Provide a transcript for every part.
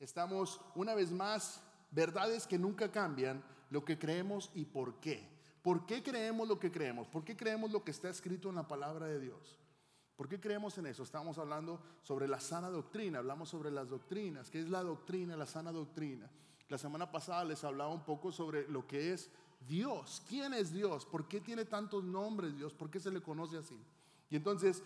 Estamos una vez más, verdades que nunca cambian, lo que creemos y por qué. ¿Por qué creemos lo que creemos? ¿Por qué creemos lo que está escrito en la palabra de Dios? ¿Por qué creemos en eso? Estamos hablando sobre la sana doctrina, hablamos sobre las doctrinas. ¿Qué es la doctrina, la sana doctrina? La semana pasada les hablaba un poco sobre lo que es Dios. ¿Quién es Dios? ¿Por qué tiene tantos nombres Dios? ¿Por qué se le conoce así? Y entonces,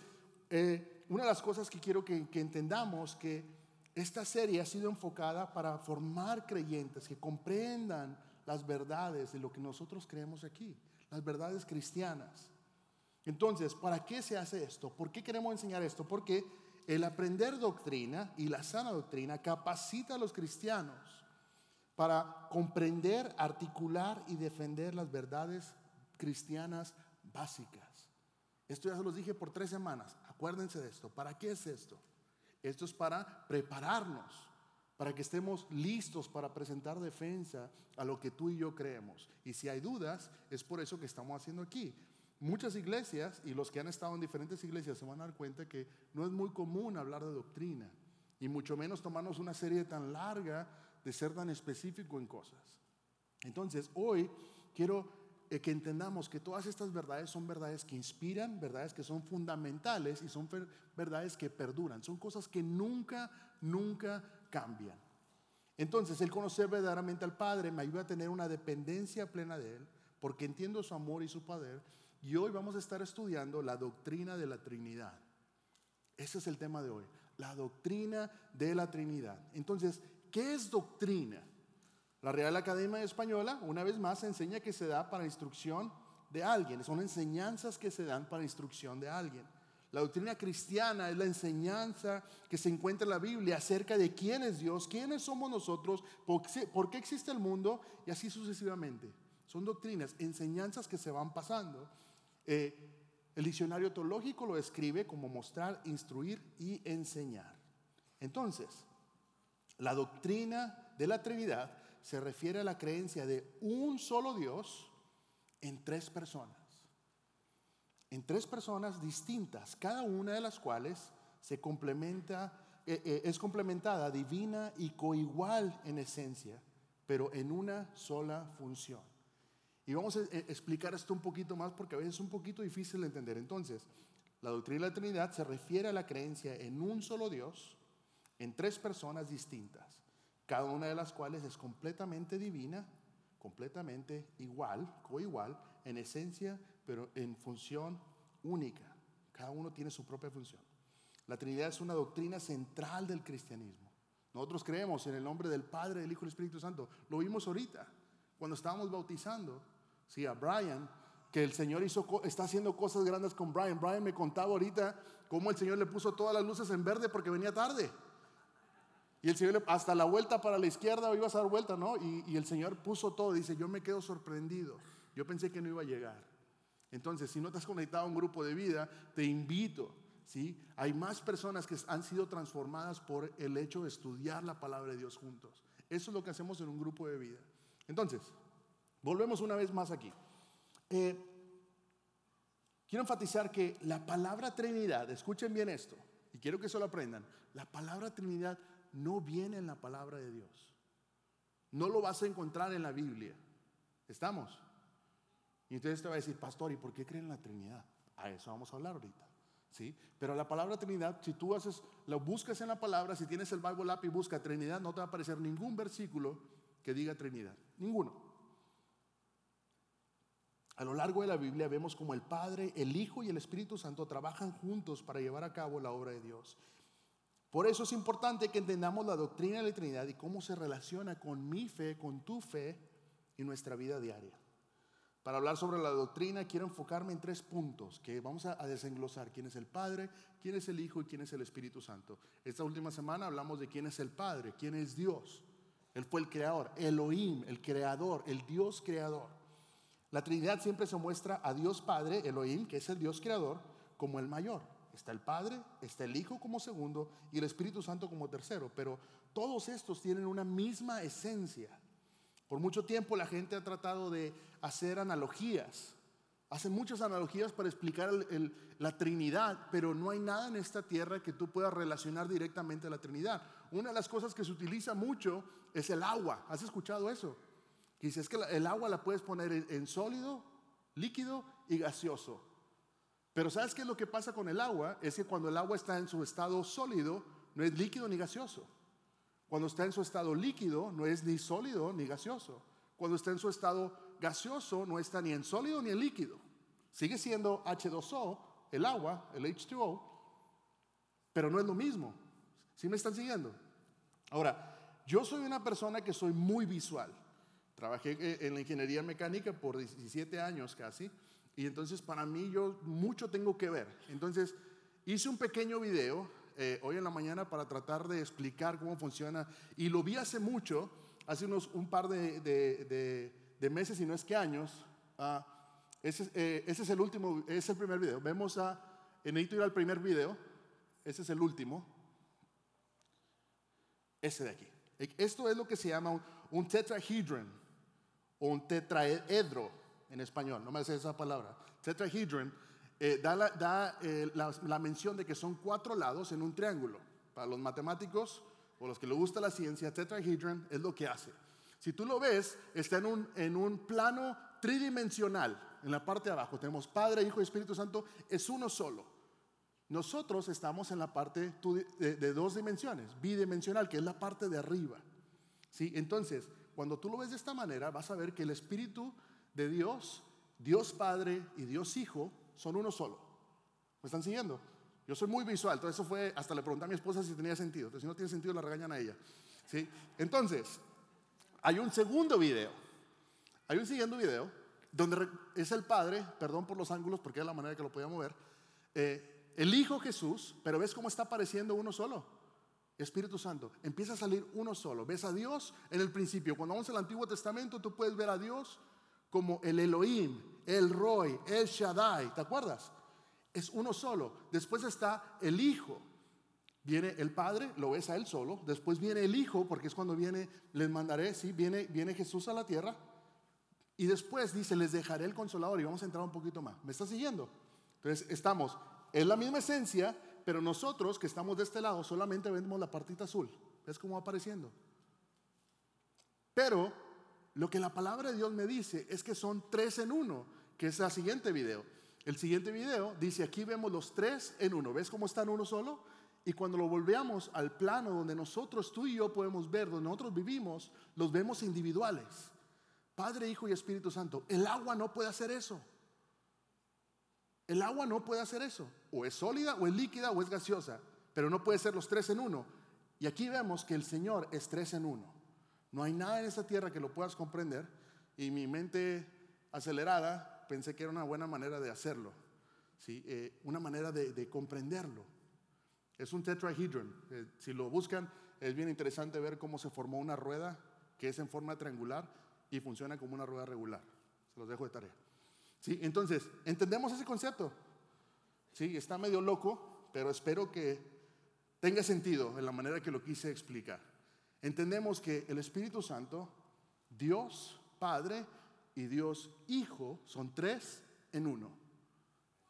eh, una de las cosas que quiero que, que entendamos que esta serie ha sido enfocada para formar creyentes que comprendan las verdades de lo que nosotros creemos aquí, las verdades cristianas. Entonces, ¿para qué se hace esto? ¿Por qué queremos enseñar esto? Porque el aprender doctrina y la sana doctrina capacita a los cristianos para comprender, articular y defender las verdades cristianas básicas. Esto ya se los dije por tres semanas. Acuérdense de esto. ¿Para qué es esto? Esto es para prepararnos, para que estemos listos para presentar defensa a lo que tú y yo creemos. Y si hay dudas, es por eso que estamos haciendo aquí. Muchas iglesias, y los que han estado en diferentes iglesias se van a dar cuenta que no es muy común hablar de doctrina, y mucho menos tomarnos una serie tan larga de ser tan específico en cosas. Entonces, hoy quiero que entendamos que todas estas verdades son verdades que inspiran, verdades que son fundamentales y son verdades que perduran. Son cosas que nunca, nunca cambian. Entonces, el conocer verdaderamente al Padre me ayuda a tener una dependencia plena de Él, porque entiendo su amor y su poder. Y hoy vamos a estar estudiando la doctrina de la Trinidad. Ese es el tema de hoy, la doctrina de la Trinidad. Entonces, ¿qué es doctrina? La Real Academia Española, una vez más, enseña que se da para instrucción de alguien. Son enseñanzas que se dan para instrucción de alguien. La doctrina cristiana es la enseñanza que se encuentra en la Biblia acerca de quién es Dios, quiénes somos nosotros, por qué existe el mundo y así sucesivamente. Son doctrinas, enseñanzas que se van pasando. Eh, el diccionario teológico lo describe como mostrar, instruir y enseñar. Entonces, la doctrina de la Trinidad se refiere a la creencia de un solo Dios en tres personas. En tres personas distintas, cada una de las cuales se complementa, eh, eh, es complementada, divina y coigual en esencia, pero en una sola función. Y vamos a eh, explicar esto un poquito más porque a veces es un poquito difícil de entender. Entonces, la doctrina de la Trinidad se refiere a la creencia en un solo Dios, en tres personas distintas cada una de las cuales es completamente divina, completamente igual, coigual, en esencia, pero en función única. Cada uno tiene su propia función. La Trinidad es una doctrina central del cristianismo. Nosotros creemos en el nombre del Padre, del Hijo y del Espíritu Santo. Lo vimos ahorita, cuando estábamos bautizando. Sí, a Brian, que el Señor está haciendo cosas grandes con Brian. Brian me contaba ahorita cómo el Señor le puso todas las luces en verde porque venía tarde. Y el Señor, hasta la vuelta para la izquierda, ibas a dar vuelta, ¿no? Y, el Señor puso todo. Dice, yo me quedo sorprendido. Yo pensé que no iba a llegar. Entonces, si no te has conectado a un grupo de vida, te invito. ¿sí? Hay más personas que han sido transformadas por el hecho de estudiar la palabra de Dios juntos. Eso es lo que hacemos en un grupo de vida. Entonces, volvemos una vez más aquí. Eh, quiero enfatizar que la palabra Trinidad, escuchen bien esto, y quiero que eso lo aprendan, la palabra Trinidad no viene en la palabra de Dios. No lo vas a encontrar en la Biblia. ¿Estamos? Y entonces te va a decir, pastor, ¿y por qué creen en la Trinidad? A eso vamos a hablar ahorita. ¿Sí? Pero la palabra Trinidad, si tú haces, lo buscas en la palabra, si tienes el Bible app y busca Trinidad, no te va a aparecer ningún versículo que diga Trinidad. Ninguno. A lo largo de la Biblia vemos como el Padre, el Hijo y el Espíritu Santo trabajan juntos para llevar a cabo la obra de Dios. Por eso es importante que entendamos la doctrina de la Trinidad y cómo se relaciona con mi fe, con tu fe y nuestra vida diaria. Para hablar sobre la doctrina quiero enfocarme en tres puntos que vamos a desenglosar. ¿Quién es el Padre? ¿Quién es el Hijo? ¿Y quién es el Espíritu Santo? Esta última semana hablamos de quién es el Padre, quién es Dios. Él fue el creador, Elohim, el creador, el Dios creador. La Trinidad siempre se muestra a Dios Padre, Elohim, que es el Dios creador, como el mayor. Está el Padre, está el Hijo como segundo y el Espíritu Santo como tercero. Pero todos estos tienen una misma esencia. Por mucho tiempo la gente ha tratado de hacer analogías Hacen muchas analogías para explicar la Trinidad, pero no hay nada en esta tierra que tú puedas relacionar directamente a la Trinidad. Una de las cosas que se utiliza mucho es el agua. ¿Has escuchado eso? Dice, es que el agua la puedes poner en sólido, líquido y gaseoso. Pero ¿sabes qué es lo que pasa con el agua? Es que cuando el agua está en su estado sólido, no es líquido ni gaseoso. Cuando está en su estado líquido, no es ni sólido ni gaseoso. Cuando está en su estado gaseoso, no está ni en sólido ni en líquido. Sigue siendo H2O, el agua, el H2O, pero no es lo mismo. ¿Sí me están siguiendo? Ahora, yo soy una persona que soy muy visual. Trabajé eh, en la ingeniería mecánica por 17 años casi y entonces para mí yo mucho tengo que ver. Entonces hice un pequeño video eh, hoy en la mañana para tratar de explicar cómo funciona. Y lo vi hace mucho, hace unos un par de, meses y no es que años. Ah, ese, eh, ese, es el último, es el primer video. Vemos a, necesito ir al primer video. Ese es el último. Ese de aquí. Esto es lo que se llama un, un tetrahedron o un tetraedro en español, no me hace esa palabra. Tetrahedron eh, da, la, eh, la, mención de que son cuatro lados en un triángulo. Para los matemáticos o los que les gusta la ciencia, tetrahedron es lo que hace. Si tú lo ves, está en un, en un plano tridimensional. En la parte de abajo tenemos Padre, Hijo y Espíritu Santo, es uno solo. Nosotros estamos en la parte de, de dos dimensiones, bidimensional, que es la parte de arriba. ¿Sí? Entonces, cuando tú lo ves de esta manera, vas a ver que el Espíritu de Dios, Dios Padre y Dios Hijo son uno solo. ¿Me están siguiendo? Yo soy muy visual, todo eso fue, hasta le pregunté a mi esposa si tenía sentido, entonces si no tiene sentido la regañan a ella. ¿sí? Entonces, hay un segundo video, hay un siguiente video, donde es el Padre, perdón por los ángulos porque es la manera que lo podía mover, eh, el Hijo Jesús, pero ves cómo está apareciendo uno solo. Espíritu Santo, empieza a salir uno solo. Ves a Dios en el principio. Cuando vamos al Antiguo Testamento, tú puedes ver a Dios como el Elohim, el Roy, el Shaddai, ¿te acuerdas? Es uno solo. Después está el Hijo. Viene el Padre, lo ves a él solo. Después viene el Hijo, porque es cuando viene, les mandaré, sí, viene, viene Jesús a la tierra. Y después dice, les dejaré el consolador. Y vamos a entrar un poquito más. ¿Me está siguiendo? Entonces estamos, es la misma esencia, pero nosotros que estamos de este lado solamente vemos la partita azul. ¿Ves cómo va apareciendo? Pero lo que la palabra de Dios me dice es que son tres en uno, que es el siguiente video. El siguiente video dice, aquí vemos los tres en uno. ¿Ves cómo están uno solo? Y cuando lo volvemos al plano donde nosotros, tú y yo podemos ver, donde nosotros vivimos, los vemos individuales. Padre, Hijo y Espíritu Santo. El agua no puede hacer eso. El agua no puede hacer eso. O es sólida, o es líquida, o es gaseosa. Pero no puede ser los tres en uno. Y aquí vemos que el Señor es tres en uno. No hay nada en esta tierra que lo puedas comprender y mi mente acelerada pensé que era una buena manera de hacerlo, ¿sí? Eh, una manera de, comprenderlo. Es un tetrahedron. Eh, si lo buscan, es bien interesante ver cómo se formó una rueda que es en forma triangular y funciona como una rueda regular. Se los dejo de tarea. ¿Sí? Entonces, ¿entendemos ese concepto? Sí, está medio loco, pero espero que tenga sentido en la manera que lo quise explicar entendemos que el Espíritu Santo, Dios Padre y Dios Hijo son tres en uno.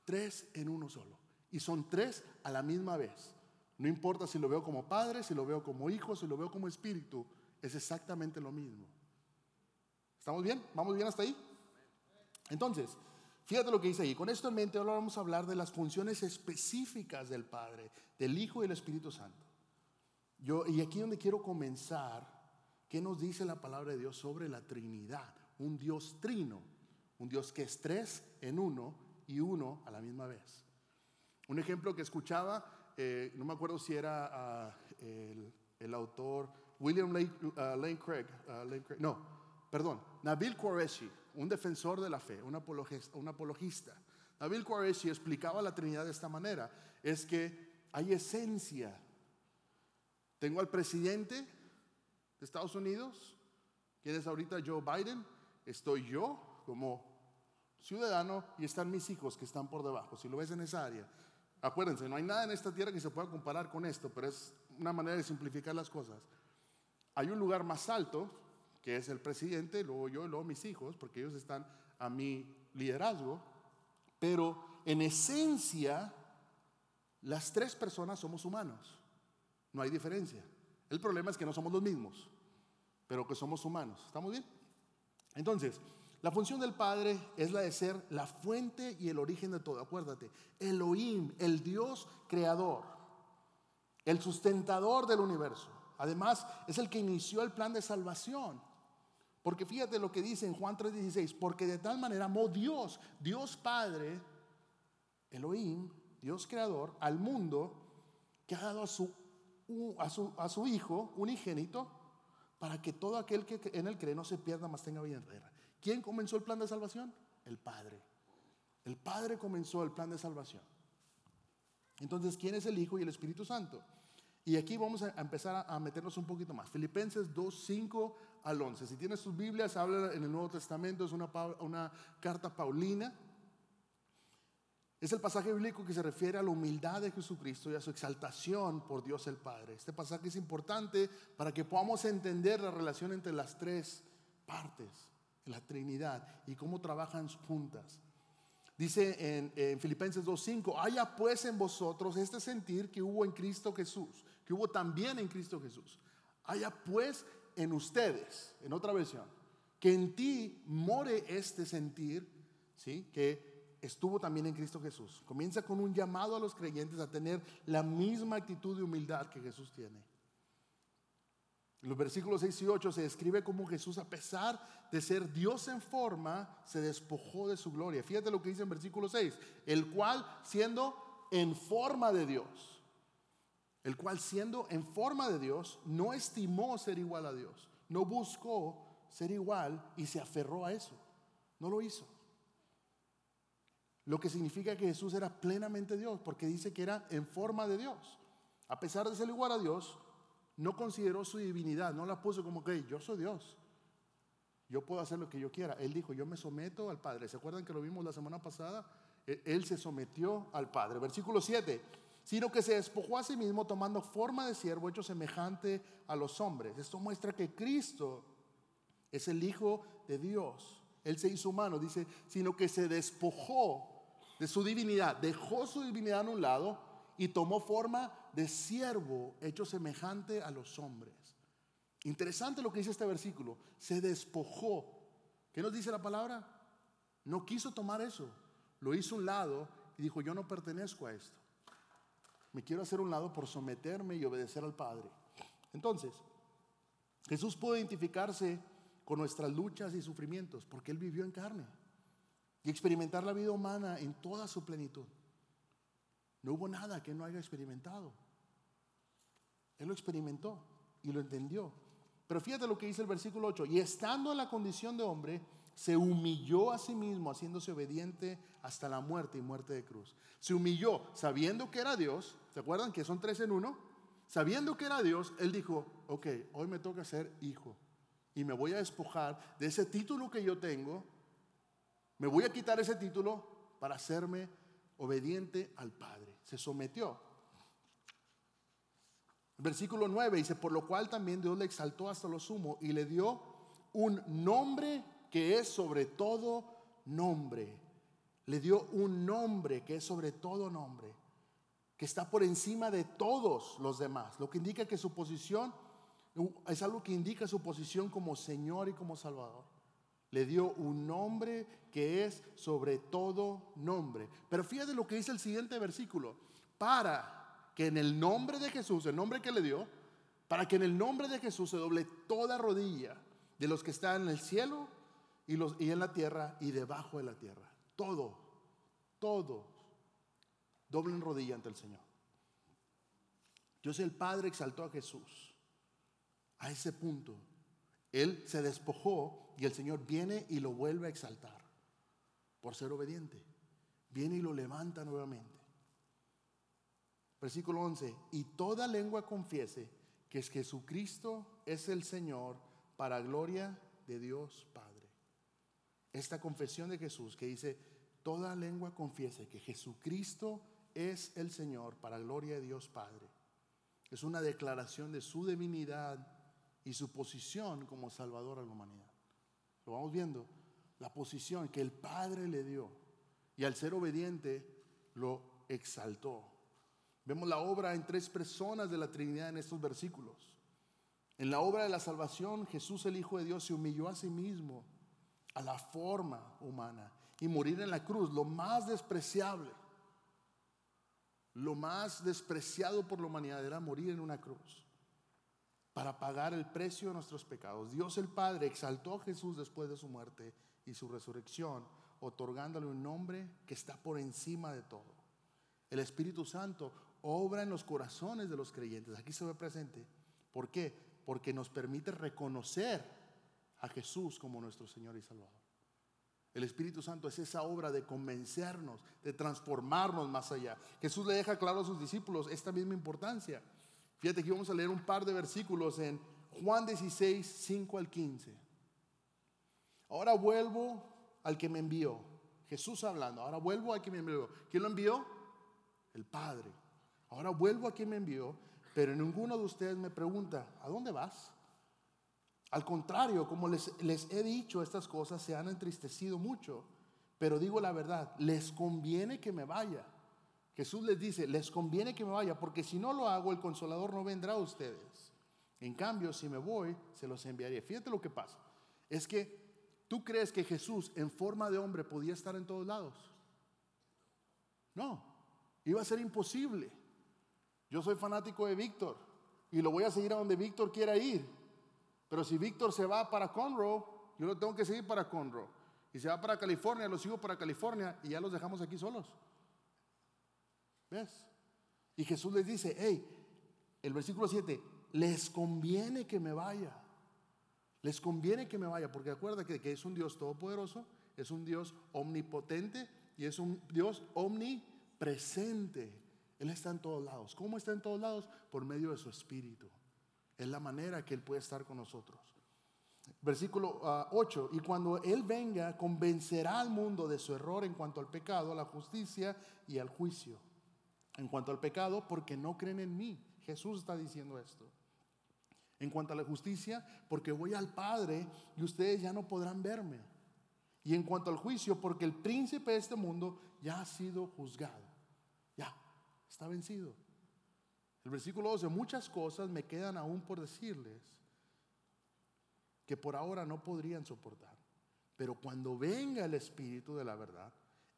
Tres en uno solo. Y son tres a la misma vez. No importa si lo veo como Padre, si lo veo como Hijo, si lo veo como Espíritu, es exactamente lo mismo. ¿Estamos bien? ¿Vamos bien hasta ahí? Entonces, fíjate lo que dice ahí. Con esto en mente ahora vamos a hablar de las funciones específicas del Padre, del Hijo y del Espíritu Santo. Yo, y aquí donde quiero comenzar, ¿qué nos dice la palabra de Dios sobre la Trinidad? Un Dios trino, un Dios que es tres en uno y uno a la misma vez. Un ejemplo que escuchaba, eh, no me acuerdo si era ah, el, autor William Lane, ah, Craig, ah, Lane, no, perdón, Nabil Qureshi, un defensor de la fe, un apologista. Un apologista. Nabil Qureshi explicaba la Trinidad de esta manera, es que hay esencia tengo al presidente de Estados Unidos, quien es ahorita Joe Biden. Estoy yo como ciudadano y están mis hijos que están por debajo. Si lo ves en esa área, acuérdense, no hay nada en esta tierra que se pueda comparar con esto, pero es una manera de simplificar las cosas. Hay un lugar más alto, que es el presidente, luego yo luego mis hijos, porque ellos están a mi liderazgo, Pero en esencia, las tres personas somos humanos. No hay diferencia. El problema es que no somos los mismos, pero que somos humanos. ¿Estamos bien? Entonces, la función del Padre es la de ser la fuente y el origen de todo. Acuérdate, Elohim, el Dios creador, el sustentador del universo. Además, es el que inició el plan de salvación. Porque fíjate lo que dice en Juan 3:16, porque de tal manera amó Dios, Dios Padre, Elohim, Dios creador, al mundo, que ha dado a su, a su, a su Hijo unigénito, para que todo aquel que en él cree no se pierda, más tenga vida eterna. ¿Quién comenzó el plan de salvación? El Padre. El Padre comenzó el plan de salvación. Entonces, ¿quién es el Hijo y el Espíritu Santo? Y aquí vamos a empezar a meternos un poquito más. Filipenses 2, 5 al 11. Si tienes tus Biblias, habla en el Nuevo Testamento, es una, una carta paulina. Es el pasaje bíblico que se refiere a la humildad de Jesucristo y a su exaltación por Dios el Padre. Este pasaje es importante para que podamos entender la relación entre las tres partes la Trinidad y cómo trabajan juntas. Dice en, en Filipenses 2.5, haya pues en vosotros este sentir que hubo en Cristo Jesús, que hubo también en Cristo Jesús. Haya pues en ustedes, en otra versión, que en ti more este sentir, ¿sí? que estuvo también en Cristo Jesús. Comienza con un llamado a los creyentes a tener la misma actitud de humildad que Jesús tiene. En los versículos 6 y 8 se describe cómo Jesús, a pesar de ser Dios en forma, se despojó de su gloria. Fíjate lo que dice en versículo 6, el cual siendo en forma de Dios, el cual siendo en forma de Dios, no estimó ser igual a Dios, no buscó ser igual y se aferró a eso, no lo hizo. Lo que significa que Jesús era plenamente Dios, porque dice que era en forma de Dios. A pesar de ser igual a Dios, no consideró su divinidad, no la puso como que yo soy Dios. Yo puedo hacer lo que yo quiera. Él dijo, yo me someto al Padre. ¿Se acuerdan que lo vimos la semana pasada? E, él se sometió al Padre. Versículo 7. Sino que se despojó a sí mismo tomando forma de siervo, hecho semejante a los hombres. Esto muestra que Cristo es el Hijo de Dios. Él se hizo humano, dice, sino que se despojó de su divinidad, dejó su divinidad a un lado y tomó forma de siervo hecho semejante a los hombres. Interesante lo que dice este versículo. Se despojó. ¿Qué nos dice la palabra? No quiso tomar eso. Lo hizo un lado y dijo, yo no pertenezco a esto. Me quiero hacer un lado por someterme y obedecer al Padre. Entonces, Jesús pudo identificarse con nuestras luchas y sufrimientos porque Él vivió en carne y experimentar la vida humana en toda su plenitud. No hubo nada que no haya experimentado. Él lo experimentó y lo entendió. Pero fíjate lo que dice el versículo 8. Y estando en la condición de hombre, se humilló a sí mismo, haciéndose obediente hasta la muerte y muerte de cruz. Se humilló sabiendo que era Dios. ¿Se acuerdan que son tres en uno? Sabiendo que era Dios, él dijo, ok, hoy me toca ser hijo. Y me voy a despojar de ese título que yo tengo. Me voy a quitar ese título para hacerme obediente al Padre se sometió. Versículo 9 dice, por lo cual también Dios le exaltó hasta lo sumo y le dio un nombre que es sobre todo nombre. Le dio un nombre que es sobre todo nombre, que está por encima de todos los demás, lo que indica que su posición es algo que indica su posición como Señor y como Salvador. Le dio un nombre que es sobre todo nombre. Pero fíjate lo que dice el siguiente versículo. Para que en el nombre de Jesús, el nombre que le dio, para que en el nombre de Jesús se doble toda rodilla de los que están en el cielo y, los, y en la tierra y debajo de la tierra. Todo, todos doblen rodilla ante el Señor. Dios el Padre exaltó a Jesús a ese punto. Él se despojó y el Señor viene y lo vuelve a exaltar por ser obediente. Viene y lo levanta nuevamente. Versículo 11, y toda lengua confiese que es Jesucristo es el Señor para gloria de Dios Padre. Esta confesión de Jesús que dice, toda lengua confiese que Jesucristo es el Señor para gloria de Dios Padre. Es una declaración de su divinidad y su posición como Salvador a la humanidad. Lo vamos viendo. La posición que el Padre le dio. y al ser obediente lo exaltó. Vemos la obra en tres personas de la Trinidad en estos versículos. En la obra de la salvación, Jesús el Hijo de Dios se humilló a sí mismo, a la forma humana, y morir en la cruz, lo más despreciable, lo más despreciado por la humanidad era morir en una cruz para pagar el precio de nuestros pecados. Dios el Padre exaltó a Jesús después de su muerte y su resurrección, otorgándole un nombre que está por encima de todo. El Espíritu Santo obra en los corazones de los creyentes. Aquí se ve presente. ¿Por qué? Porque nos permite reconocer a Jesús como nuestro Señor y Salvador. El Espíritu Santo es esa obra de convencernos, de transformarnos más allá. Jesús le deja claro a sus discípulos esta misma importancia. Fíjate que vamos a leer un par de versículos en Juan 16, 5 al 15. Ahora vuelvo al que me envió. Jesús hablando. Ahora vuelvo al que me envió. ¿Quién lo envió? El Padre. Ahora vuelvo a quien me envió, pero ninguno de ustedes me pregunta, ¿a dónde vas? Al contrario, como les, les he dicho estas cosas, se han entristecido mucho. Pero digo la verdad, les conviene que me vaya Jesús les dice, les conviene que me vaya, porque si no lo hago, el consolador no vendrá a ustedes. En cambio, si me voy, se los enviaré. Fíjate lo que pasa. Es que tú crees que Jesús en forma de hombre podía estar en todos lados. No, iba a ser imposible. Yo soy fanático de Víctor y lo voy a seguir a donde Víctor quiera ir. Pero si Víctor se va para Conroe, yo lo tengo que seguir para Conroe. Y se va para California, lo sigo para California y ya los dejamos aquí solos. ¿Ves? Y Jesús les dice, hey, el versículo 7, les conviene que me vaya. Les conviene que me vaya, porque acuérdate que, es un Dios todopoderoso, es un Dios omnipotente y es un Dios omnipresente. Él está en todos lados. ¿Cómo está en todos lados? Por medio de su espíritu. Es la manera que Él puede estar con nosotros. Versículo 8, ah, y cuando Él venga, convencerá al mundo de su error en cuanto al pecado, a la justicia y al juicio en cuanto al pecado, porque no creen en mí. Jesús está diciendo esto. En cuanto a la justicia, porque voy al Padre y ustedes ya no podrán verme. Y en cuanto al juicio, porque el príncipe de este mundo ya ha sido juzgado. Ya, está vencido. El versículo 12, muchas cosas me quedan aún por decirles que por ahora no podrían soportar. Pero cuando venga el Espíritu de la verdad,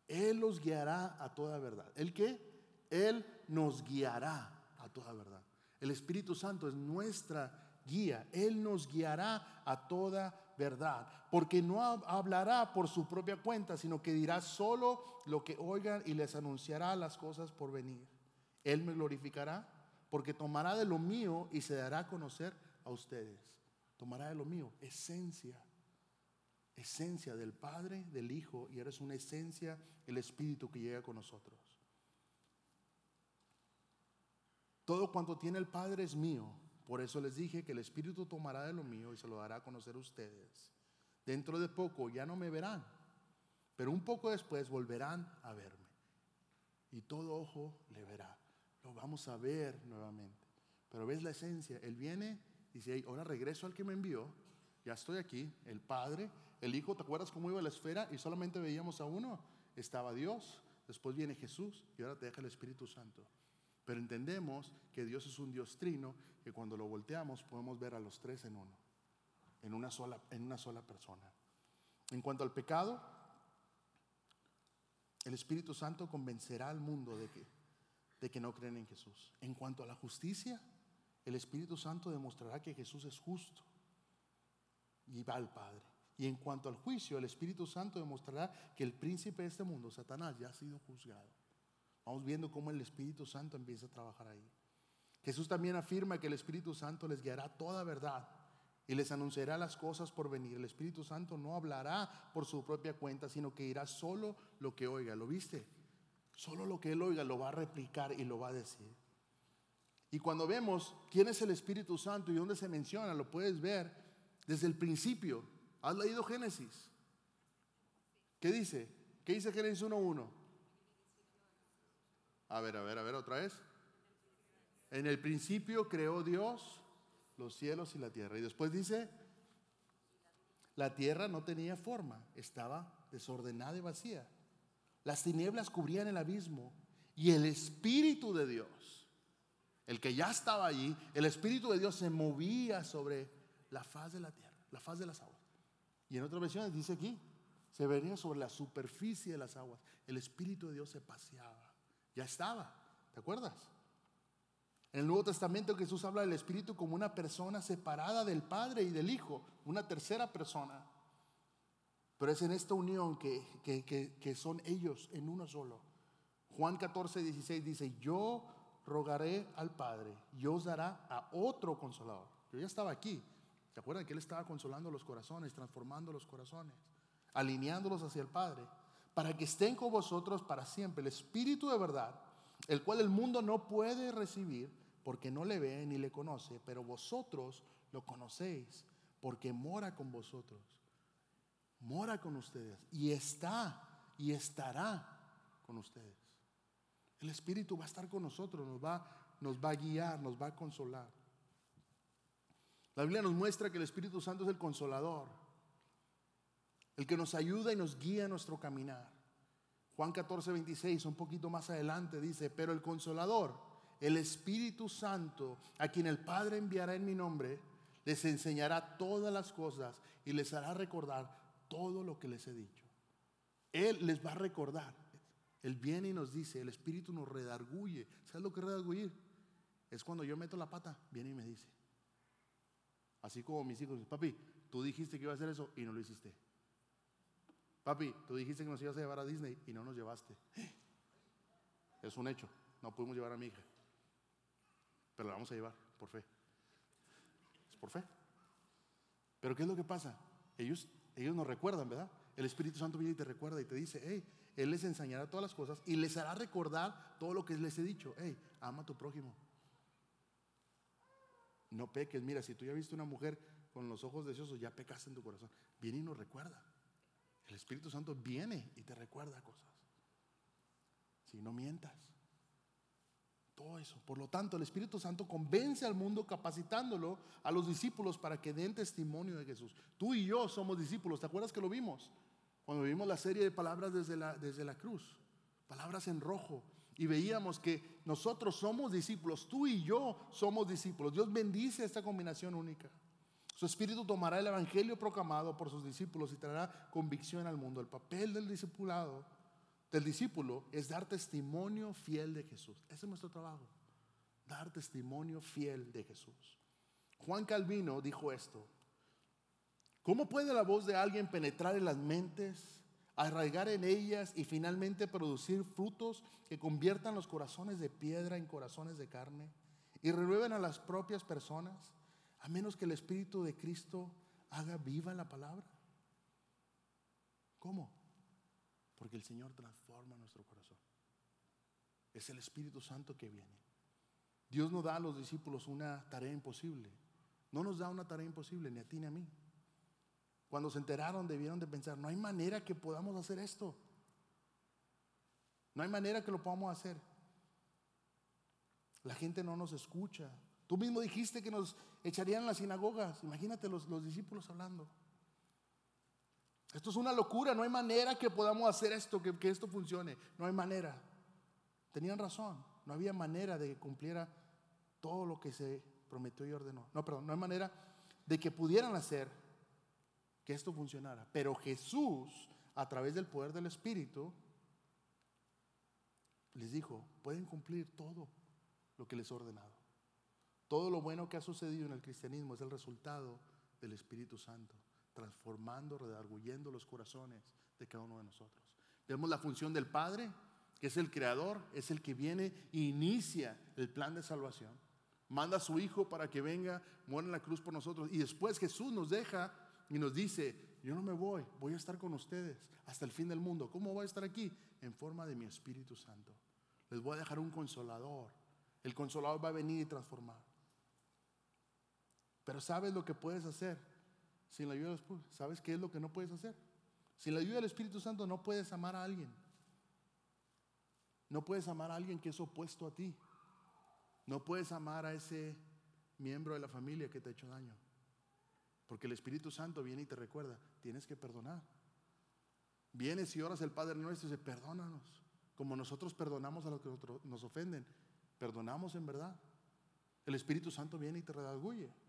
Él los guiará a toda verdad. ¿El qué? Él nos guiará a toda verdad. El Espíritu Santo es nuestra guía. Él nos guiará a toda verdad. Porque no hablará por su propia cuenta, sino que dirá solo lo que oigan y les anunciará las cosas por venir. Él me glorificará porque tomará de lo mío y se dará a conocer a ustedes. Tomará de lo mío, esencia. Esencia del Padre, del Hijo, y eres una esencia, el Espíritu que llega con nosotros. Todo cuanto tiene el Padre es mío. Por eso les dije que el Espíritu tomará de lo mío y se lo dará a conocer a ustedes. Dentro de poco ya no me verán, pero un poco después volverán a verme. Y todo ojo le verá. Lo vamos a ver nuevamente. Pero ves la esencia. Él viene y dice, ahora regreso al que me envió. Ya estoy aquí. El Padre, el Hijo, ¿te acuerdas cómo iba la esfera? Y solamente veíamos a uno. Estaba Dios, después viene Jesús y ahora te deja el Espíritu Santo. Pero entendemos que Dios es un Dios trino, que cuando lo volteamos podemos ver a los tres en uno, en una sola, en una sola persona. En cuanto al pecado, el Espíritu Santo convencerá al mundo de que, de que no creen en Jesús. En cuanto a la justicia, el Espíritu Santo demostrará que Jesús es justo y va al Padre. Y en cuanto al juicio, el Espíritu Santo demostrará que el príncipe de este mundo, Satanás, ya ha sido juzgado. Vamos viendo cómo el Espíritu Santo empieza a trabajar ahí. Jesús también afirma que el Espíritu Santo les guiará toda verdad y les anunciará las cosas por venir. El Espíritu Santo no hablará por su propia cuenta, sino que irá solo lo que oiga. ¿Lo viste? Solo lo que él oiga lo va a replicar y lo va a decir. Y cuando vemos quién es el Espíritu Santo y dónde se menciona, lo puedes ver desde el principio. ¿Has leído Génesis? ¿Qué dice? ¿Qué dice Génesis 1.1? A ver, a ver, a ver, otra vez. En el principio creó Dios los cielos y la tierra. Y después dice, la tierra no tenía forma, estaba desordenada y vacía. las tinieblas cubrían el abismo y el Espíritu de Dios, el que ya estaba allí, el Espíritu de Dios se movía sobre la faz de la tierra, la faz de las aguas. Y en otras versiones dice aquí, se venía sobre la superficie de las aguas. El Espíritu de Dios se paseaba. Ya estaba, ¿te acuerdas? En el Nuevo Testamento Jesús habla del Espíritu como una persona separada del Padre y del Hijo, una tercera persona. Pero es en esta unión que, que, son ellos en uno solo. Juan 14, 16 dice, yo rogaré al Padre y os dará a otro consolador. Yo ya estaba aquí. ¿Se acuerdan que Él estaba consolando los corazones, transformando los corazones, alineándolos hacia el Padre? Para que estén con vosotros para siempre. El Espíritu de verdad, el cual el mundo no puede recibir porque no le ve ni le conoce, pero vosotros lo conocéis porque mora con vosotros mora con ustedes y está y estará con ustedes. El Espíritu va a estar con nosotros, nos va, nos va a guiar, nos va a consolar. La Biblia nos muestra que el Espíritu Santo es el consolador, el que nos ayuda y nos guía en nuestro caminar. Juan 14, 26, un poquito más adelante, dice, pero el consolador, el Espíritu Santo, a quien el Padre enviará en mi nombre, les enseñará todas las cosas y les hará recordar todo lo que les he dicho. Él les va a recordar. Él viene y nos dice, el Espíritu nos redarguye. ¿Sabes lo que es? Es cuando yo meto la pata, viene y me dice. Así como mis hijos, papi, tú dijiste que iba a hacer eso y no lo hiciste. Papi, tú dijiste que nos ibas a llevar a Disney y no nos llevaste. Es un hecho, no pudimos llevar a mi hija. Pero la vamos a llevar, por fe. Es por fe. Pero ¿qué es lo que pasa? Ellos ellos nos recuerdan, ¿verdad? El Espíritu Santo viene y te recuerda y te dice, hey, Él les enseñará todas las cosas y les hará recordar todo lo que les he dicho. Hey, ama a tu prójimo. No peques. Mira, si tú ya viste una mujer con los ojos deseosos, ya pecaste en tu corazón. Viene y nos recuerda. El Espíritu Santo viene y te recuerda cosas. Si no mientas. Todo eso. Por lo tanto, el Espíritu Santo convence al mundo capacitándolo a los discípulos para que den testimonio de Jesús. Tú y yo somos discípulos. ¿Te acuerdas que lo vimos? Cuando vimos la serie de palabras desde la, desde la cruz. Palabras en rojo. Y veíamos que nosotros somos discípulos. Tú y yo somos discípulos. Dios bendice esta combinación única. Su Espíritu tomará el Evangelio proclamado por sus discípulos y traerá convicción al mundo. El papel del discipulado del discípulo es dar testimonio fiel de Jesús. Ese es nuestro trabajo. Dar testimonio fiel de Jesús. Juan Calvino dijo esto. ¿Cómo puede la voz de alguien penetrar en las mentes, arraigar en ellas y finalmente producir frutos que conviertan los corazones de piedra en corazones de carne y renueven a las propias personas, a menos que el Espíritu de Cristo haga viva la palabra? ¿Cómo? Porque el Señor transforma nuestro corazón. Es el Espíritu Santo que viene. Dios no da a los discípulos una tarea imposible. No nos da una tarea imposible, ni a ti ni a mí. Cuando se enteraron debieron de pensar, no hay manera que podamos hacer esto. No hay manera que lo podamos hacer. La gente no nos escucha. Tú mismo dijiste que nos echarían las sinagogas. Imagínate los, los discípulos hablando. Esto es una locura, no hay manera que podamos hacer esto, que, esto funcione. No hay manera. Tenían razón, no había manera de que cumpliera todo lo que se prometió y ordenó. No, perdón, no hay manera de que pudieran hacer que esto funcionara. Pero Jesús, a través del poder del Espíritu, les dijo, pueden cumplir todo lo que les he ordenado. Todo lo bueno que ha sucedido en el cristianismo es el resultado del Espíritu Santo transformando, redarguyendo los corazones de cada uno de nosotros. Vemos la función del Padre, que es el creador, es el que viene e inicia el plan de salvación. Manda a su Hijo para que venga, muera en la cruz por nosotros. Y después Jesús nos deja y nos dice, yo no me voy, voy a estar con ustedes hasta el fin del mundo. ¿Cómo voy a estar aquí? En forma de mi Espíritu Santo. Les voy a dejar un consolador. El consolador va a venir y transformar. Pero ¿sabes lo que puedes hacer? Sin la ayuda del Espíritu, ¿sabes qué es lo que no puedes hacer? Sin la ayuda del Espíritu Santo no puedes amar a alguien. No puedes amar a alguien que es opuesto a ti. No puedes amar a ese miembro de la familia que te ha hecho daño. Porque el Espíritu Santo viene y te recuerda, tienes que perdonar. Vienes y oras el Padre nuestro y dice, perdónanos, como nosotros perdonamos a los que nos ofenden. Perdonamos en verdad. El Espíritu Santo viene y te redarguye.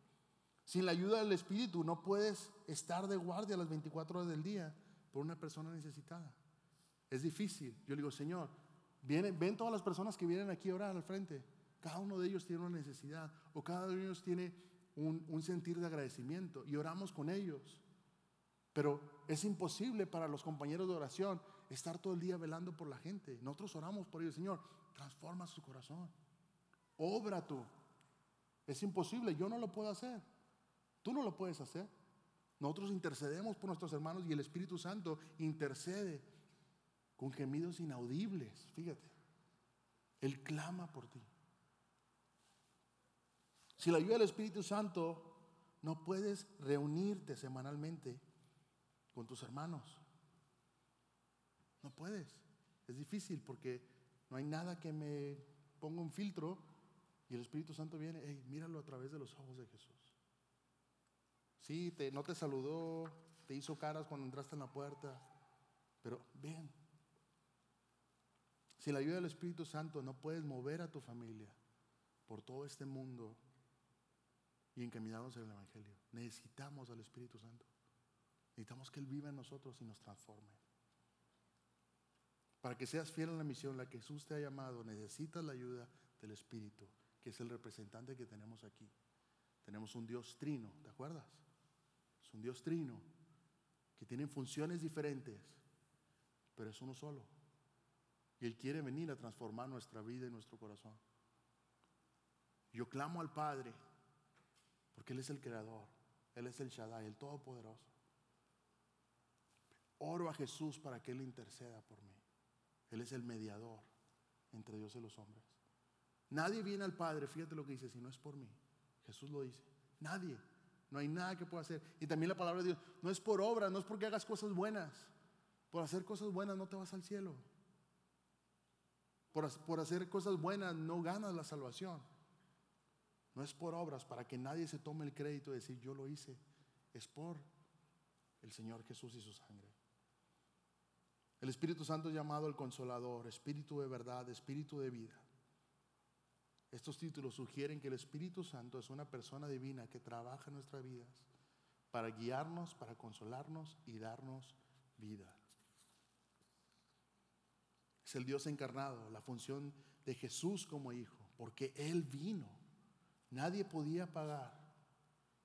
Sin la ayuda del Espíritu no puedes estar de guardia las 24 horas del día por una persona necesitada. Es difícil. Yo le digo, Señor, vienen, ven todas las personas que vienen aquí a orar al frente. Cada uno de ellos tiene una necesidad o cada uno de ellos tiene un, un sentir de agradecimiento y oramos con ellos. Pero es imposible para los compañeros de oración estar todo el día velando por la gente. Nosotros oramos por ellos, Señor, transforma su corazón. Obra tú. Es imposible, yo no lo puedo hacer. Tú no lo puedes hacer. Nosotros intercedemos por nuestros hermanos y el Espíritu Santo intercede con gemidos inaudibles. Fíjate, Él clama por ti. Si la ayuda del Espíritu Santo, no puedes reunirte semanalmente con tus hermanos. No puedes. Es difícil porque no hay nada que me ponga un filtro y el Espíritu Santo viene, hey, míralo a través de los ojos de Jesús. Sí, te, no te saludó, te hizo caras cuando entraste en la puerta, pero ven. Si la ayuda del Espíritu Santo no puedes mover a tu familia por todo este mundo y encaminarnos en el Evangelio, necesitamos al Espíritu Santo. Necesitamos que Él viva en nosotros y nos transforme. Para que seas fiel en la misión, la que Jesús te ha llamado, necesitas la ayuda del Espíritu, que es el representante que tenemos aquí. Tenemos un Dios trino, ¿te acuerdas? Es un Dios trino, que tiene funciones diferentes, pero es uno solo. Y Él quiere venir a transformar nuestra vida y nuestro corazón. Yo clamo al Padre, porque Él es el creador, Él es el Shaddai, el Todopoderoso. Oro a Jesús para que Él interceda por mí. Él es el mediador entre Dios y los hombres. Nadie viene al Padre, fíjate lo que dice, si no es por mí. Jesús lo dice. Nadie. No hay nada que pueda hacer. Y también la palabra de Dios, no es por obra, no es porque hagas cosas buenas. Por hacer cosas buenas no te vas al cielo. Por, por hacer cosas buenas no ganas la salvación. No es por obras para que nadie se tome el crédito de decir yo lo hice. Es por el Señor Jesús y su sangre. El Espíritu Santo es llamado el consolador, Espíritu de verdad, Espíritu de vida. Estos títulos sugieren que el Espíritu Santo es una persona divina que trabaja en nuestras vidas para guiarnos, para consolarnos y darnos vida. Es el Dios encarnado, la función de Jesús como hijo, porque Él vino. Nadie podía pagar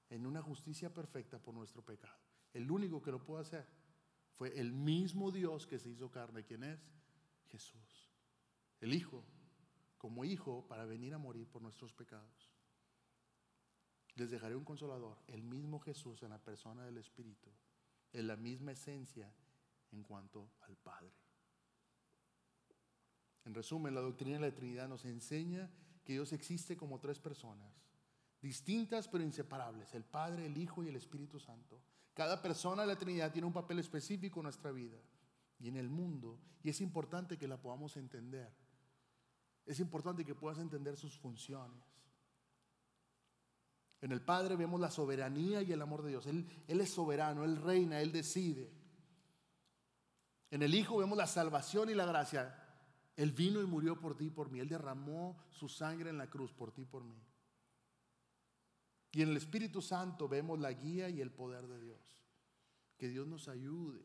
en una justicia perfecta por nuestro pecado. El único que lo puede hacer fue el mismo Dios que se hizo carne. ¿Quién es? Jesús. El Hijo, como Hijo, para venir a morir por nuestros pecados. Les dejaré un consolador, el mismo Jesús en la persona del Espíritu, en la misma esencia en cuanto al Padre. En resumen, la doctrina de la Trinidad nos enseña que Dios existe como tres personas, distintas pero inseparables, el Padre, el Hijo y el Espíritu Santo. Cada persona de la Trinidad tiene un papel específico en nuestra vida y en el mundo y es importante que la podamos entender. Es importante que puedas entender sus funciones. En el Padre vemos la soberanía y el amor de Dios. Él, es soberano, Él reina, Él decide. En el Hijo vemos la salvación y la gracia. Él vino y murió por ti y por mí. Él derramó su sangre en la cruz por ti y por mí. Y en el Espíritu Santo vemos la guía y el poder de Dios. Que Dios nos ayude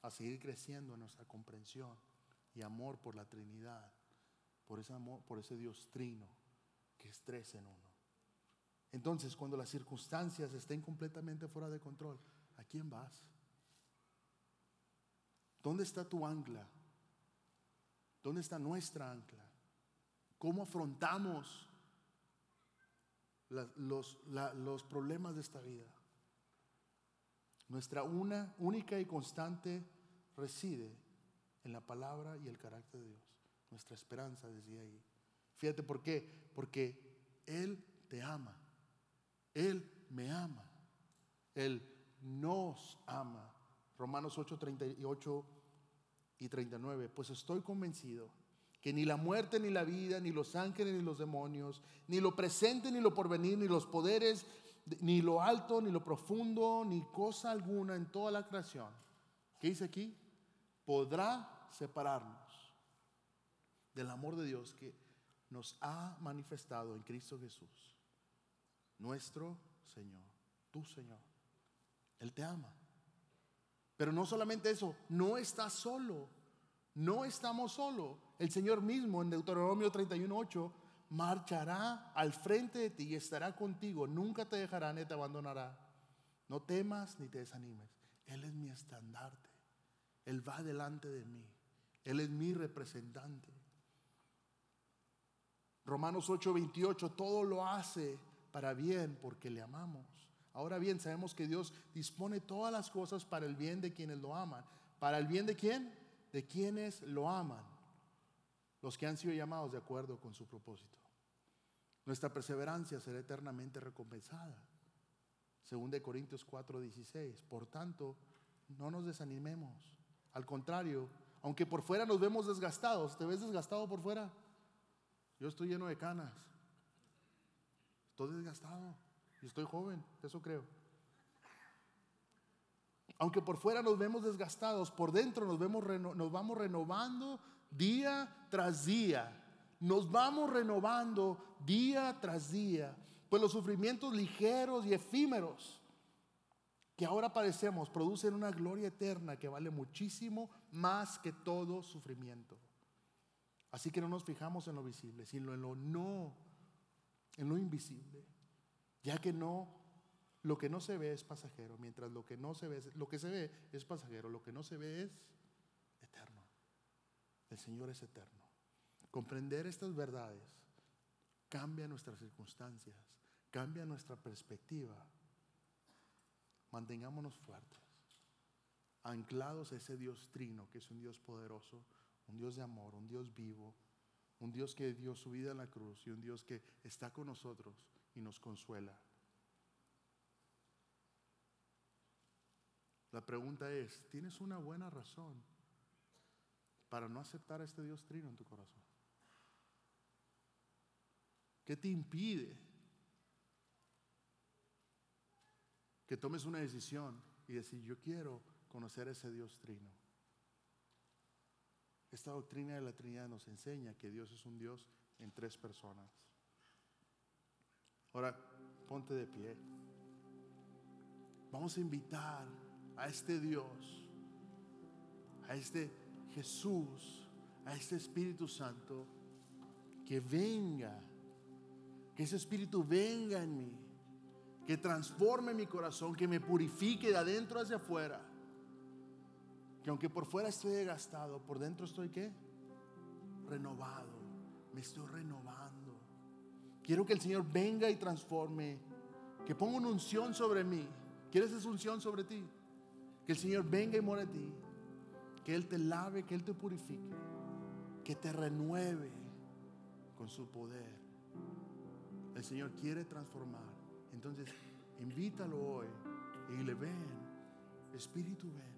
a seguir creciendo en nuestra comprensión y amor por la Trinidad, por ese amor, por ese Dios trino que es tres en uno. Entonces, cuando las circunstancias estén completamente fuera de control, ¿a quién vas? ¿Dónde está tu ancla? ¿Dónde está nuestra ancla? ¿Cómo afrontamos los, los problemas de esta vida. Nuestra una, única y constante reside en la palabra y el carácter de Dios. Nuestra esperanza desde ahí. Fíjate por qué. Porque Él te ama. Él me ama. Él nos ama. Romanos 8, 38 y 39. Pues estoy convencido que ni la muerte, ni la vida, ni los ángeles, ni los demonios, ni lo presente, ni lo porvenir, ni los poderes, ni lo alto, ni lo profundo, ni cosa alguna en toda la creación. ¿Qué dice aquí? podrá separarnos del amor de Dios que nos ha manifestado en Cristo Jesús, nuestro Señor, tu Señor. Él te ama. Pero no solamente eso, no estás solo, no estamos solos. El Señor mismo en Deuteronomio 31.8 marchará al frente de ti y estará contigo, nunca te dejará ni te abandonará. No temas ni te desanimes. Él es mi estandarte. Él va delante de mí. Él es mi representante. Romanos 8:28, todo lo hace para bien porque le amamos. Ahora bien, sabemos que Dios dispone todas las cosas para el bien de quienes lo aman. ¿Para el bien de quién? De quienes lo aman. Los que han sido llamados de acuerdo con su propósito. Nuestra perseverancia será eternamente recompensada. Según de Corintios 4:16. Por tanto, no nos desanimemos. Al contrario, aunque por fuera nos vemos desgastados, ¿te ves desgastado por fuera? Yo estoy lleno de canas. Estoy desgastado. Y estoy joven, eso creo. Aunque por fuera nos vemos desgastados, por dentro nos, vemos, nos vamos renovando día tras día. Nos vamos renovando día tras día. Pues los sufrimientos ligeros y efímeros que ahora padecemos producen una gloria eterna que vale muchísimo más que todo sufrimiento. Así que no nos fijamos en lo visible, sino en lo no, en lo invisible, ya que no, lo que no se ve es pasajero, mientras lo que no se ve, lo que se ve es pasajero, lo que no se ve es eterno. El Señor es eterno. Comprender estas verdades cambia nuestras circunstancias, cambia nuestra perspectiva. Mantengámonos fuertes, anclados a ese Dios trino, que es un Dios poderoso, un Dios de amor, un Dios vivo, un Dios que dio su vida en la cruz y un Dios que está con nosotros y nos consuela. La pregunta es, ¿tienes una buena razón para no aceptar a este Dios trino en tu corazón? ¿Qué te impide que tomes una decisión y decir, yo quiero conocer a ese Dios trino? Esta doctrina de la Trinidad nos enseña que Dios es un Dios en tres personas. Ahora, ponte de pie. Vamos a invitar a este Dios, a este Jesús, a este Espíritu Santo, que venga, que ese Espíritu venga en mí, que transforme mi corazón, que me purifique de adentro hacia afuera que aunque por fuera estoy desgastado, por dentro estoy qué? Renovado. Me estoy renovando. Quiero que el Señor venga y transforme. Que ponga una unción sobre mí. ¿Quieres esa unción sobre ti? Que el Señor venga y more en ti. Que Él te lave, que Él te purifique. Que te renueve con su poder. El Señor quiere transformar. Entonces, invítalo hoy y le ven. Espíritu, ven.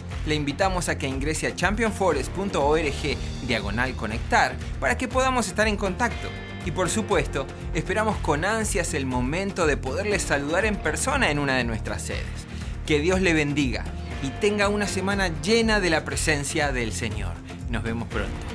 le invitamos a que ingrese a championforest.org diagonal conectar para que podamos estar en contacto. Y por supuesto, esperamos con ansias el momento de poderles saludar en persona en una de nuestras sedes. Que Dios le bendiga y tenga una semana llena de la presencia del Señor. Nos vemos pronto.